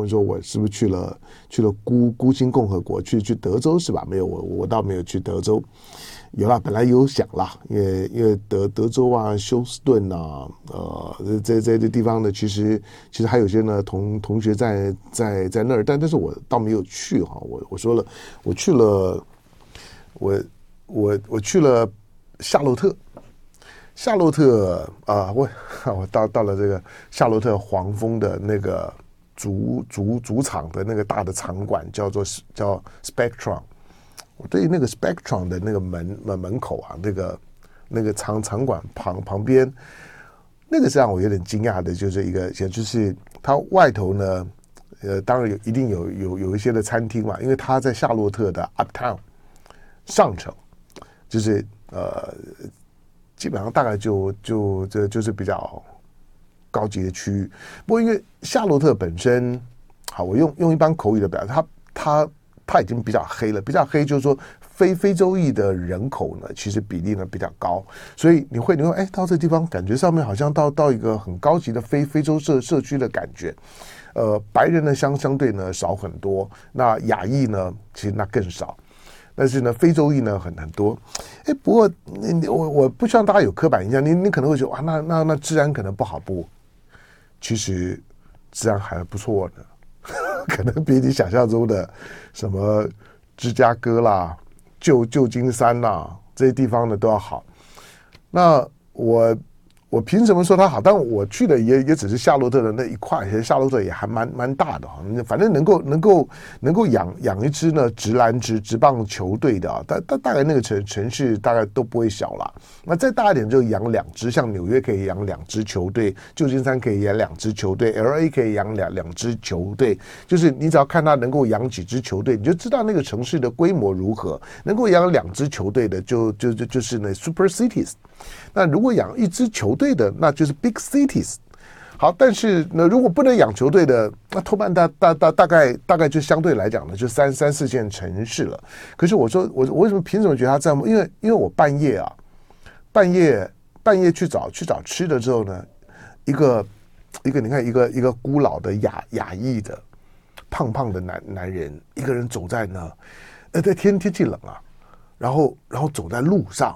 问说，我是不是去了去了孤孤星共和国，去去德州是吧？没有，我我倒没有去德州。有啦，本来有想啦，因为因为德德州啊、休斯顿啊，呃，这这这地方呢，其实其实还有些呢同同学在在在那儿，但但是我倒没有去哈。我我说了，我去了，我我我去了夏洛特，夏洛特啊，我 我到到了这个夏洛特黄蜂的那个主主主场的那个大的场馆，叫做叫 Spectrum。我对那个 Spectrum 的那个门门门口啊，那个那个场场馆旁旁边，那个是让我有点惊讶的，就是一个，也就是它外头呢，呃，当然有一定有有有一些的餐厅嘛，因为它在夏洛特的 Uptown 上层，就是呃，基本上大概就就这就是比较高级的区域。不过因为夏洛特本身，好，我用用一般口语的表达，它它。它已经比较黑了，比较黑就是说非非洲裔的人口呢，其实比例呢比较高，所以你会你会哎到这地方感觉上面好像到到一个很高级的非非洲社社区的感觉，呃，白人呢相相对呢少很多，那亚裔呢其实那更少，但是呢非洲裔呢很很多，哎，不过你我我不希望大家有刻板印象，你你可能会觉得哇那那那治安可能不好不，其实治安还不错的。可能比你想象中的什么芝加哥啦、旧旧金山啦这些地方呢都要好。那我。我凭什么说它好？但我去的也也只是夏洛特的那一块，其实夏洛特也还蛮蛮大的哈。反正能够能够能够养养一支呢直篮直直棒球队的啊，大大大概那个城城市大概都不会小了。那再大一点就养两支，像纽约可以养两支球队，旧金山可以养两支球队，LA 可以养两两支球队。就是你只要看它能够养几支球队，你就知道那个城市的规模如何。能够养两支球队的，就就就就是那 Super Cities。那如果养一支球队的，那就是 big cities。好，但是那如果不能养球队的，那多半大大大大概大概就相对来讲呢，就三三四线城市了。可是我说我我为什么凭什么觉得他这样？因为因为我半夜啊，半夜半夜去找去找吃的之后呢，一个一个你看一个一个孤老的亚亚裔的胖胖的男男人，一个人走在那，呃，在天天气冷啊，然后然后走在路上。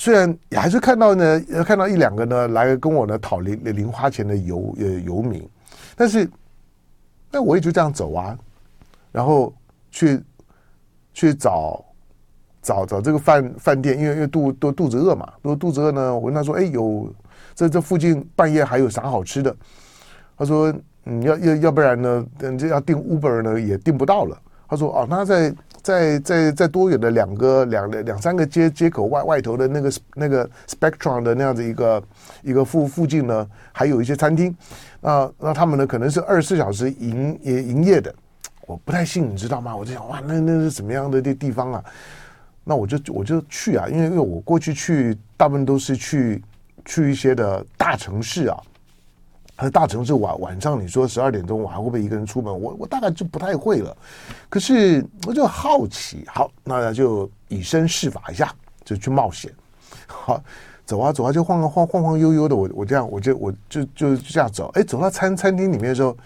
虽然也还是看到呢，看到一两个呢来跟我呢讨零零花钱的游呃游民，但是那我也就这样走啊，然后去去找找找这个饭饭店，因为因为肚都肚子饿嘛，如果肚子饿呢，我跟他说，哎，有这这附近半夜还有啥好吃的？他说，嗯，要要要不然呢，等这要订 Uber 呢也订不到了。他说，哦，那在。在在在多远的两个两两三个街街口外外头的那个那个 Spectrum 的那样子一个一个附附近呢，还有一些餐厅，那那他们呢可能是二十四小时营也营业的，我不太信，你知道吗？我就想哇，那那是什么样的地地方啊？那我就我就去啊，因为因为我过去去大部分都是去去一些的大城市啊。和大城市晚晚上，你说十二点钟我还会不会一个人出门？我我大概就不太会了。可是我就好奇，好，那就以身试法一下，就去冒险。好，走啊走啊，就晃晃晃晃悠悠的，我我这样我就我就就就这样走。哎，走到餐餐厅里面的时候，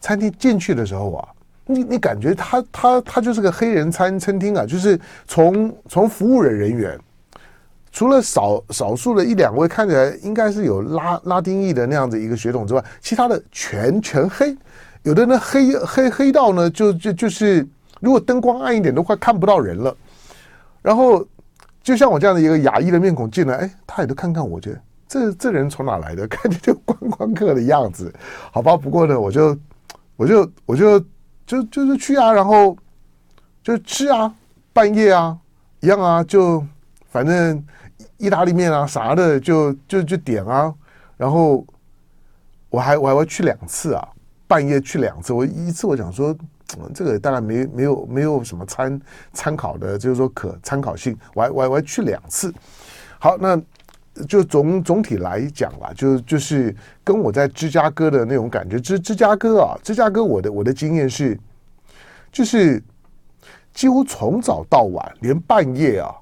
餐厅进去的时候啊，你你感觉他他他就是个黑人餐餐厅啊，就是从从服务人人员。除了少少数的一两位看起来应该是有拉拉丁裔的那样子一个血统之外，其他的全全黑，有的呢黑黑黑到呢就就就是如果灯光暗一点都快看不到人了。然后就像我这样的一个亚裔的面孔进来，哎，他也都看看我，觉得这这人从哪来的？看着就观光客的样子，好吧。不过呢，我就我就我就就就是去啊，然后就吃啊，半夜啊一样啊，就反正。意大利面啊啥的就就就点啊，然后我还我还会去两次啊，半夜去两次。我一次我想说，这个当然没没有没有什么参参考的，就是说可参考性。我还我还我还去两次。好，那就总总体来讲吧，就就是跟我在芝加哥的那种感觉。芝芝加哥啊，芝加哥我的我的经验是，就是几乎从早到晚，连半夜啊。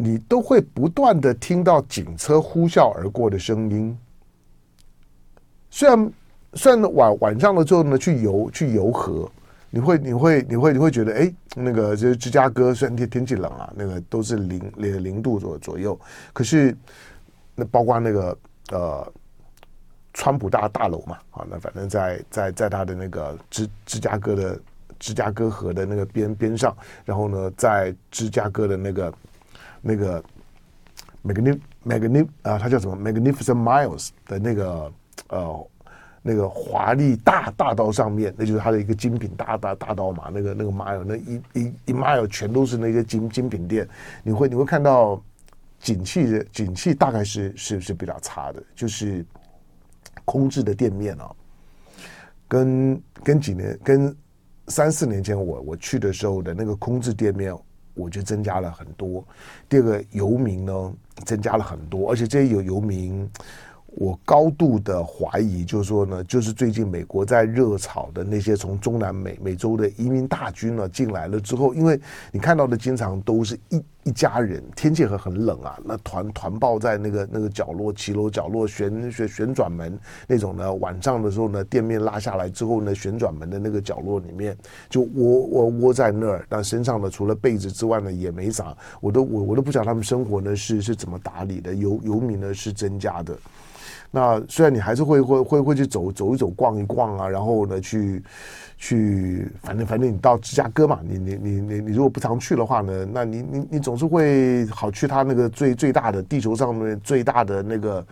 你都会不断的听到警车呼啸而过的声音，虽然虽然晚晚上了之后呢，去游去游河，你会你会你会你会觉得，哎，那个就是芝加哥，虽然天天气冷啊，那个都是零零零度左左右，可是那包括那个呃，川普大大楼嘛，啊，那反正在在在他的那个芝芝加哥的芝加哥河的那个边边上，然后呢，在芝加哥的那个那个 Magnif Magnif 啊，它叫什么 Magnificent Miles 的那个呃。那个华丽大大道上面，那就是它的一个精品大大大道嘛。那个那个 mile，那一一一 mile 全都是那些精精品店。你会你会看到景气的景气大概是是是比较差的，就是空置的店面啊，跟跟几年跟三四年前我我去的时候的那个空置店面，我觉得增加了很多。第二个游民呢，增加了很多，而且这些有游民。我高度的怀疑，就是说呢，就是最近美国在热炒的那些从中南美美洲的移民大军呢进来了之后，因为你看到的经常都是一一家人，天气很很冷啊，那团团抱在那个那个角落骑楼角落旋旋旋转门那种呢，晚上的时候呢，店面拉下来之后呢，旋转门的那个角落里面就窝窝窝在那儿，但身上呢除了被子之外呢也没啥，我都我我都不晓得他们生活呢是是怎么打理的，游游民呢是增加的。那虽然你还是会会会会去走走一走逛一逛啊，然后呢去去，反正反正你到芝加哥嘛，你你你你你如果不常去的话呢，那你你你总是会好去他那个最最大的地球上面最大的那个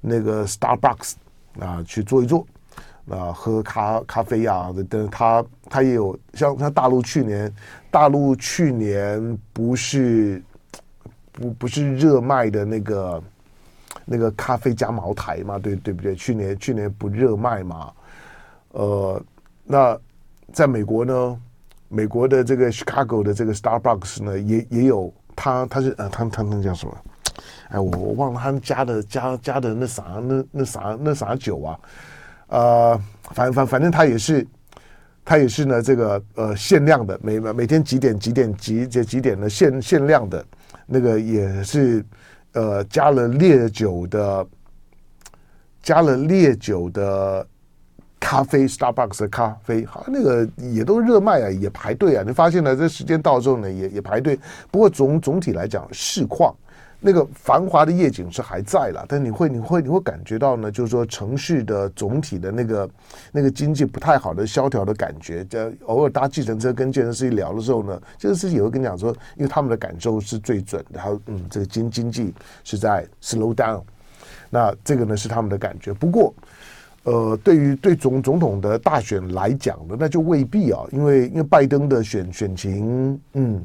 那个 Starbucks 啊去坐一坐啊喝咖咖啡啊，等他他也有像像大陆去年大陆去年不是不不是热卖的那个。那个咖啡加茅台嘛，对对不对？去年去年不热卖嘛，呃，那在美国呢，美国的这个 Chicago 的这个 Starbucks 呢，也也有他他是呃，他他那叫什么？哎，我我忘了他们加的加加的那啥那那啥那啥酒啊，呃，反反反正他也是他也是呢，这个呃限量的，每每天几点几点几几几点的限限量的那个也是。呃，加了烈酒的，加了烈酒的咖啡，Starbucks 的咖啡，好像那个也都热卖啊，也排队啊。你发现了，这时间到之后呢，也也排队。不过总总体来讲，市况。那个繁华的夜景是还在了，但你会你会你会感觉到呢，就是说城市的总体的那个那个经济不太好的萧条的感觉。在偶尔搭计程车跟健身师一聊的时候呢，这个司机也会跟你讲说，因为他们的感受是最准的。他说，嗯，这个经经济是在 slow down，那这个呢是他们的感觉。不过，呃，对于对总总统的大选来讲呢，那就未必啊，因为因为拜登的选选情，嗯，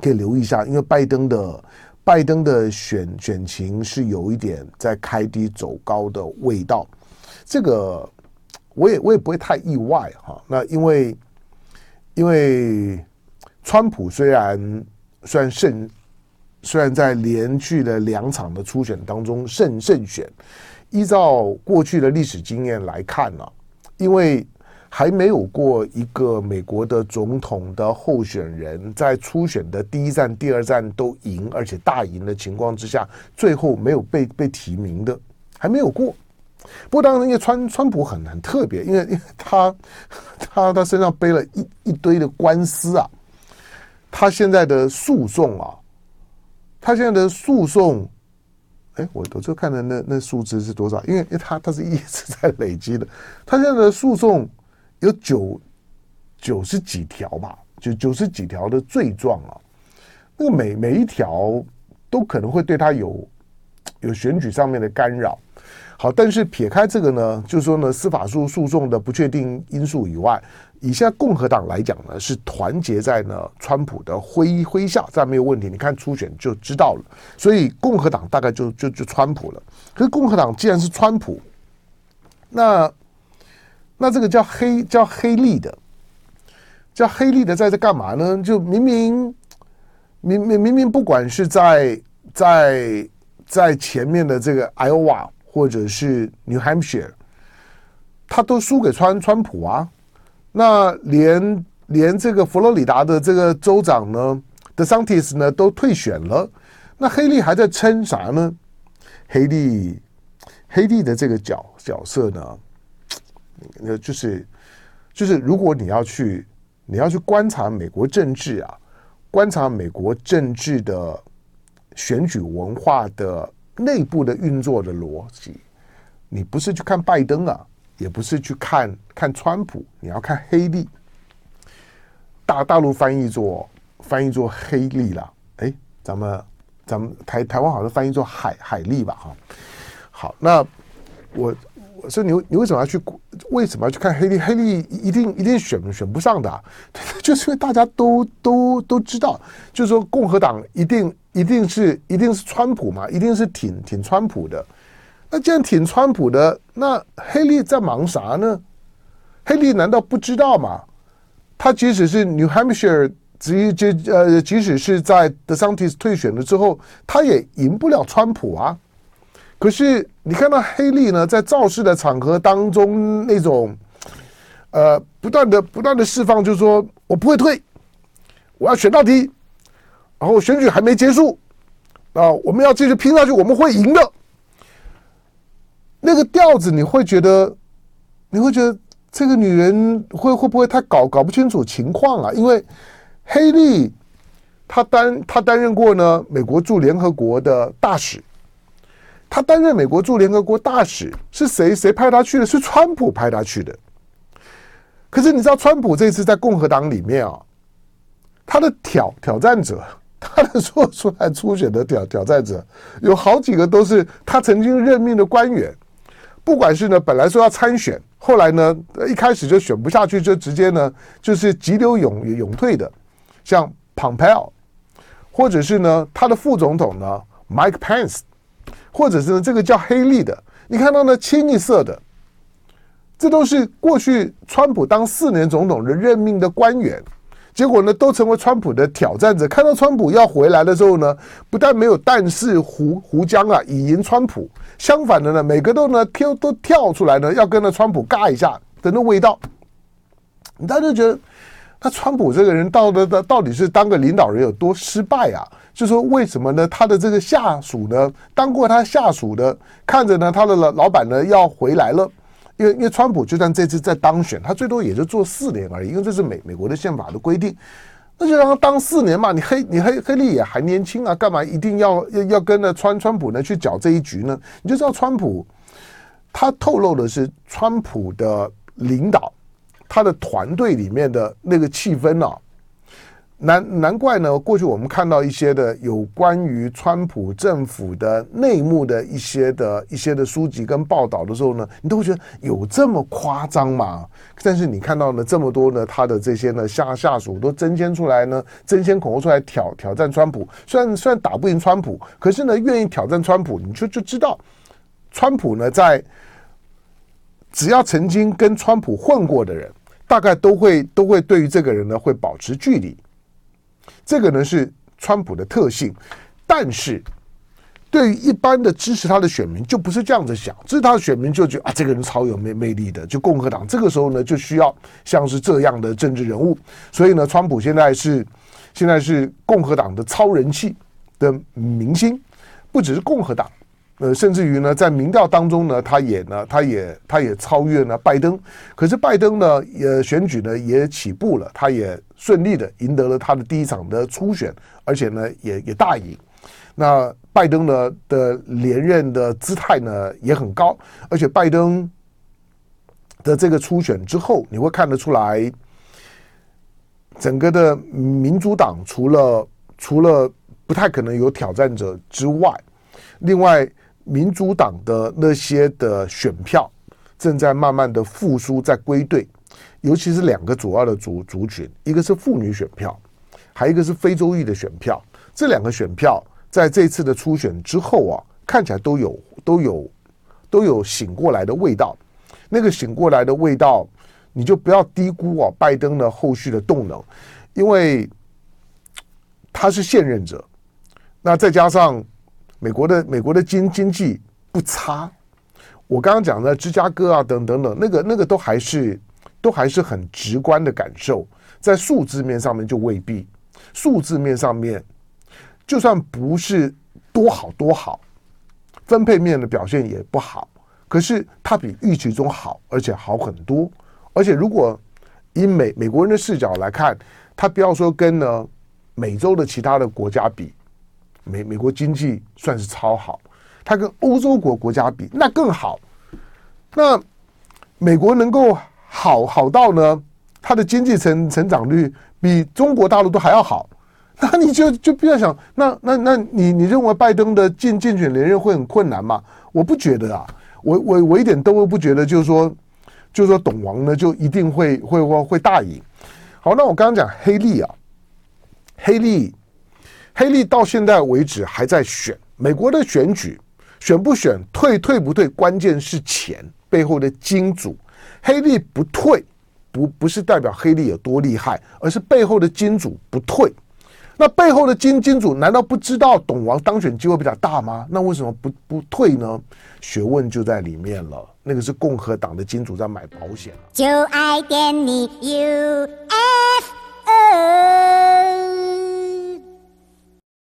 可以留意一下，因为拜登的。拜登的选选情是有一点在开低走高的味道，这个我也我也不会太意外哈。那因为因为川普虽然虽然胜，虽然在连续的两场的初选当中胜胜选，依照过去的历史经验来看呢，因为。还没有过一个美国的总统的候选人，在初选的第一站、第二站都赢，而且大赢的情况之下，最后没有被被提名的，还没有过。不过当然，因为川川普很很特别，因为 因为他他他身上背了一一堆的官司啊，他现在的诉讼啊，他现在的诉讼，哎，我我就看的那那数字是多少？因为因为他他是一直在累积的，他现在的诉讼。有九九十几条吧，就九十几条的罪状啊，那个每每一条都可能会对他有有选举上面的干扰。好，但是撇开这个呢，就是说呢，司法诉诉讼的不确定因素以外，以现在共和党来讲呢，是团结在呢川普的麾麾下，这样没有问题。你看初选就知道了，所以共和党大概就就就川普了。可是共和党既然是川普，那。那这个叫黑叫黑利的，叫黑利的在这干嘛呢？就明明明明明明不管是在在在前面的这个 Iowa 或者是 New Hampshire，他都输给川川普啊。那连连这个佛罗里达的这个州长呢，DeSantis 呢都退选了。那黑利还在撑啥呢？黑利黑利的这个角角色呢？那，就是就是如果你要去你要去观察美国政治啊，观察美国政治的选举文化的内部的运作的逻辑，你不是去看拜登啊，也不是去看看川普，你要看黑利。大大陆翻译做翻译做黑利了，哎，咱们咱们台台湾好像翻译做海海利吧，哈。好，那我所以你你为什么要去为什么要去看黑利？黑利一定一定选选不上的，就是因为大家都都都知道，就是说共和党一定一定是一定是川普嘛，一定是挺挺川普的。那既然挺川普的，那黑利在忙啥呢？黑利难道不知道吗？他即使是 New Hampshire，即即呃，即使是在 DeSantis 退选了之后，他也赢不了川普啊。可是你看到黑利呢，在造势的场合当中，那种呃，不断的不断的释放，就是说我不会退，我要选到底，然后选举还没结束啊，我们要继续拼下去，我们会赢的。那个调子，你会觉得，你会觉得。这个女人会会不会太搞搞不清楚情况啊？因为黑利她担她担任过呢美国驻联合国的大使，他担任美国驻联合国大使是谁谁派他去的？是川普派他去的。可是你知道川普这次在共和党里面啊，他的挑挑战者，他的说出来初选的挑挑战者有好几个都是他曾经任命的官员，不管是呢本来说要参选。后来呢，一开始就选不下去，就直接呢就是急流勇勇退的，像 Pompeo，或者是呢他的副总统呢 Mike Pence，或者是呢这个叫黑利的，你看到呢清一色的，这都是过去川普当四年总统的任命的官员。结果呢，都成为川普的挑战者。看到川普要回来的时候呢，不但没有但是胡胡江啊，以迎川普。相反的呢，每个都呢跳都跳出来呢，要跟那川普尬一下的那味道。大家就觉得，那川普这个人到的到到底是当个领导人有多失败啊？就说为什么呢？他的这个下属呢，当过他下属的，看着呢他的老老板呢要回来了。因为因为川普就算这次再当选，他最多也就做四年而已，因为这是美美国的宪法的规定，那就让他当四年嘛。你黑你黑黑利也还年轻啊，干嘛一定要要要跟着川川普呢去搅这一局呢？你就知道川普他透露的是川普的领导，他的团队里面的那个气氛啊。难难怪呢，过去我们看到一些的有关于川普政府的内幕的一些的一些的书籍跟报道的时候呢，你都会觉得有这么夸张吗？但是你看到呢，这么多呢，他的这些呢下下属都争先出来呢，争先恐后出来挑挑战川普。虽然虽然打不赢川普，可是呢，愿意挑战川普，你就就知道，川普呢在只要曾经跟川普混过的人，大概都会都会对于这个人呢会保持距离。这个呢是川普的特性，但是对于一般的支持他的选民就不是这样子想，支持他的选民就觉得啊，这个人超有魅魅力的，就共和党这个时候呢就需要像是这样的政治人物，所以呢，川普现在是现在是共和党的超人气的明星，不只是共和党。呃，甚至于呢，在民调当中呢，他也呢，他也他也超越了拜登。可是拜登呢，也选举呢也起步了，他也顺利的赢得了他的第一场的初选，而且呢也也大赢。那拜登呢的连任的姿态呢也很高，而且拜登的这个初选之后，你会看得出来，整个的民主党除了除了不太可能有挑战者之外，另外。民主党的那些的选票正在慢慢的复苏，在归队，尤其是两个主要的族族群，一个是妇女选票，还一个是非洲裔的选票。这两个选票在这次的初选之后啊，看起来都有都有都有醒过来的味道。那个醒过来的味道，你就不要低估啊，拜登的后续的动能，因为他是现任者，那再加上。美国的美国的经经济不差，我刚刚讲的芝加哥啊等等等，那个那个都还是都还是很直观的感受，在数字面上面就未必，数字面上面就算不是多好多好，分配面的表现也不好，可是它比预期中好，而且好很多。而且如果以美美国人的视角来看，他不要说跟呢美洲的其他的国家比，美美国经济算是超好，它跟欧洲国国家比那更好。那美国能够好好到呢，它的经济成成长率比中国大陆都还要好，那你就就不要想，那那那你你认为拜登的竞竞选连任会很困难吗？我不觉得啊，我我我一点都不觉得，就是说就是说董王呢就一定会会会会大赢。好，那我刚刚讲黑利啊，黑利黑利到现在为止还在选，美国的选举选不选退退不退，关键是钱。背后的金主，黑利不退，不不是代表黑利有多厉害，而是背后的金主不退。那背后的金金主难道不知道董王当选机会比较大吗？那为什么不不退呢？学问就在里面了。那个是共和党的金主在买保险。就爱点你 UFO